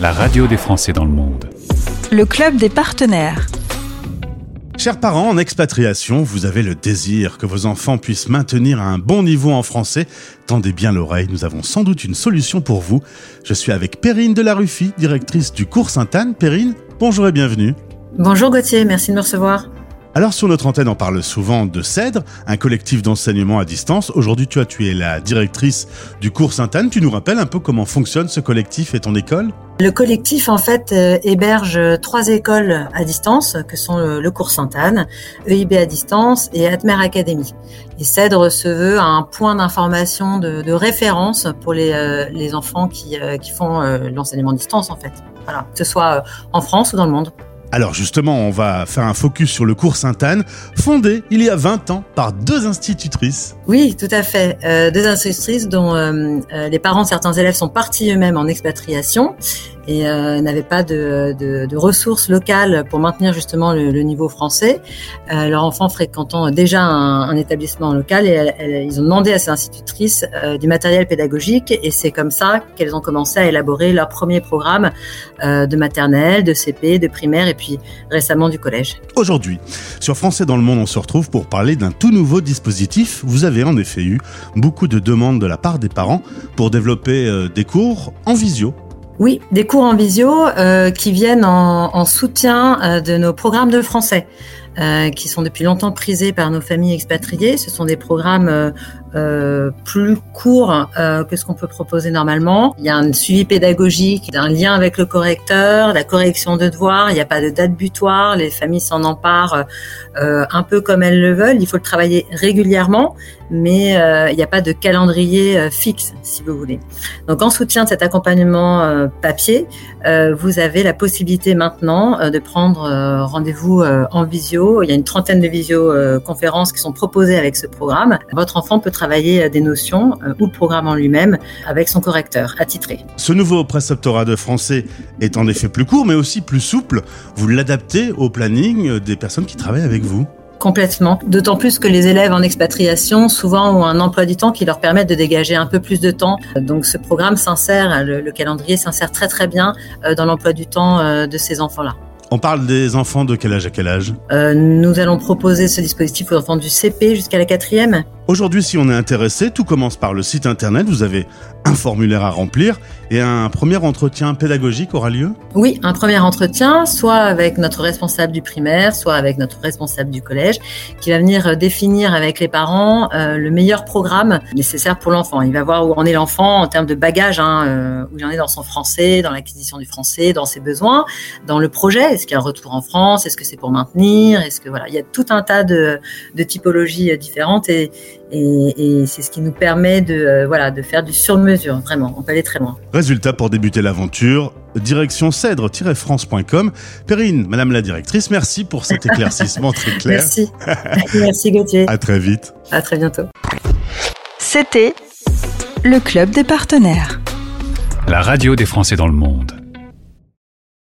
la radio des Français dans le monde. Le club des partenaires. Chers parents en expatriation, vous avez le désir que vos enfants puissent maintenir un bon niveau en français. Tendez bien l'oreille, nous avons sans doute une solution pour vous. Je suis avec Perrine de la Ruffy, directrice du cours Sainte-Anne. Perrine, bonjour et bienvenue. Bonjour Gauthier, merci de me recevoir. Alors sur notre antenne, on parle souvent de CEDRE, un collectif d'enseignement à distance. Aujourd'hui, tu as tu es la directrice du cours Sainte-Anne. Tu nous rappelles un peu comment fonctionne ce collectif et ton école? Le collectif, en fait, euh, héberge trois écoles à distance, que sont le, cours Sainte-Anne, EIB à distance et Atmer Academy. Et CEDRE se veut un point d'information, de, référence pour les, euh, les enfants qui, euh, qui font l'enseignement à distance, en fait. Voilà, que ce soit en France ou dans le monde. Alors justement, on va faire un focus sur le cours Sainte-Anne, fondé il y a 20 ans par deux institutrices. Oui, tout à fait. Euh, deux institutrices dont euh, euh, les parents de certains élèves sont partis eux-mêmes en expatriation et euh, n'avaient pas de, de, de, ressources locales pour maintenir justement le, le niveau français. Euh, leur enfant fréquentant déjà un, un établissement local et ils ont demandé à ces institutrices euh, du matériel pédagogique et c'est comme ça qu'elles ont commencé à élaborer leur premier programme euh, de maternelle, de CP, de primaire et puis récemment du collège. Aujourd'hui, sur Français dans le monde, on se retrouve pour parler d'un tout nouveau dispositif. Vous avez en effet eu beaucoup de demandes de la part des parents pour développer euh, des cours en visio oui, des cours en visio euh, qui viennent en, en soutien euh, de nos programmes de français. Euh, qui sont depuis longtemps prisés par nos familles expatriées. Ce sont des programmes euh, euh plus courts euh, que ce qu'on peut proposer normalement. Il y a un suivi pédagogique, un lien avec le correcteur, la correction de devoirs. Il n'y a pas de date butoir. Les familles s'en emparent un peu comme elles le veulent. Il faut le travailler régulièrement, mais il n'y a pas de calendrier fixe, si vous voulez. Donc, en soutien de cet accompagnement papier, vous avez la possibilité maintenant de prendre rendez-vous en visio il y a une trentaine de visioconférences qui sont proposées avec ce programme. Votre enfant peut travailler des notions euh, ou le programme en lui-même avec son correcteur attitré. Ce nouveau préceptorat de français est en effet plus court, mais aussi plus souple. Vous l'adaptez au planning des personnes qui travaillent avec vous Complètement. D'autant plus que les élèves en expatriation souvent ont un emploi du temps qui leur permet de dégager un peu plus de temps. Donc ce programme s'insère, le, le calendrier s'insère très très bien euh, dans l'emploi du temps euh, de ces enfants-là. On parle des enfants de quel âge à quel âge? Euh, Nous allons proposer ce dispositif aux enfants du CP jusqu'à la quatrième. Aujourd'hui, si on est intéressé, tout commence par le site internet. Vous avez un formulaire à remplir et un premier entretien pédagogique aura lieu Oui, un premier entretien, soit avec notre responsable du primaire, soit avec notre responsable du collège, qui va venir définir avec les parents euh, le meilleur programme nécessaire pour l'enfant. Il va voir où en est l'enfant en termes de bagage, hein, euh, où il en est dans son français, dans l'acquisition du français, dans ses besoins, dans le projet. Est-ce qu'il y a un retour en France? Est-ce que c'est pour maintenir? Est-ce que voilà, il y a tout un tas de, de typologies différentes et et, et c'est ce qui nous permet de, euh, voilà, de faire du sur-mesure, vraiment. On peut aller très loin. Résultat pour débuter l'aventure, direction cèdre-france.com. Perrine, Madame la directrice, merci pour cet éclaircissement très clair. Merci. merci Gauthier. À très vite. À très bientôt. C'était le club des partenaires. La radio des Français dans le monde.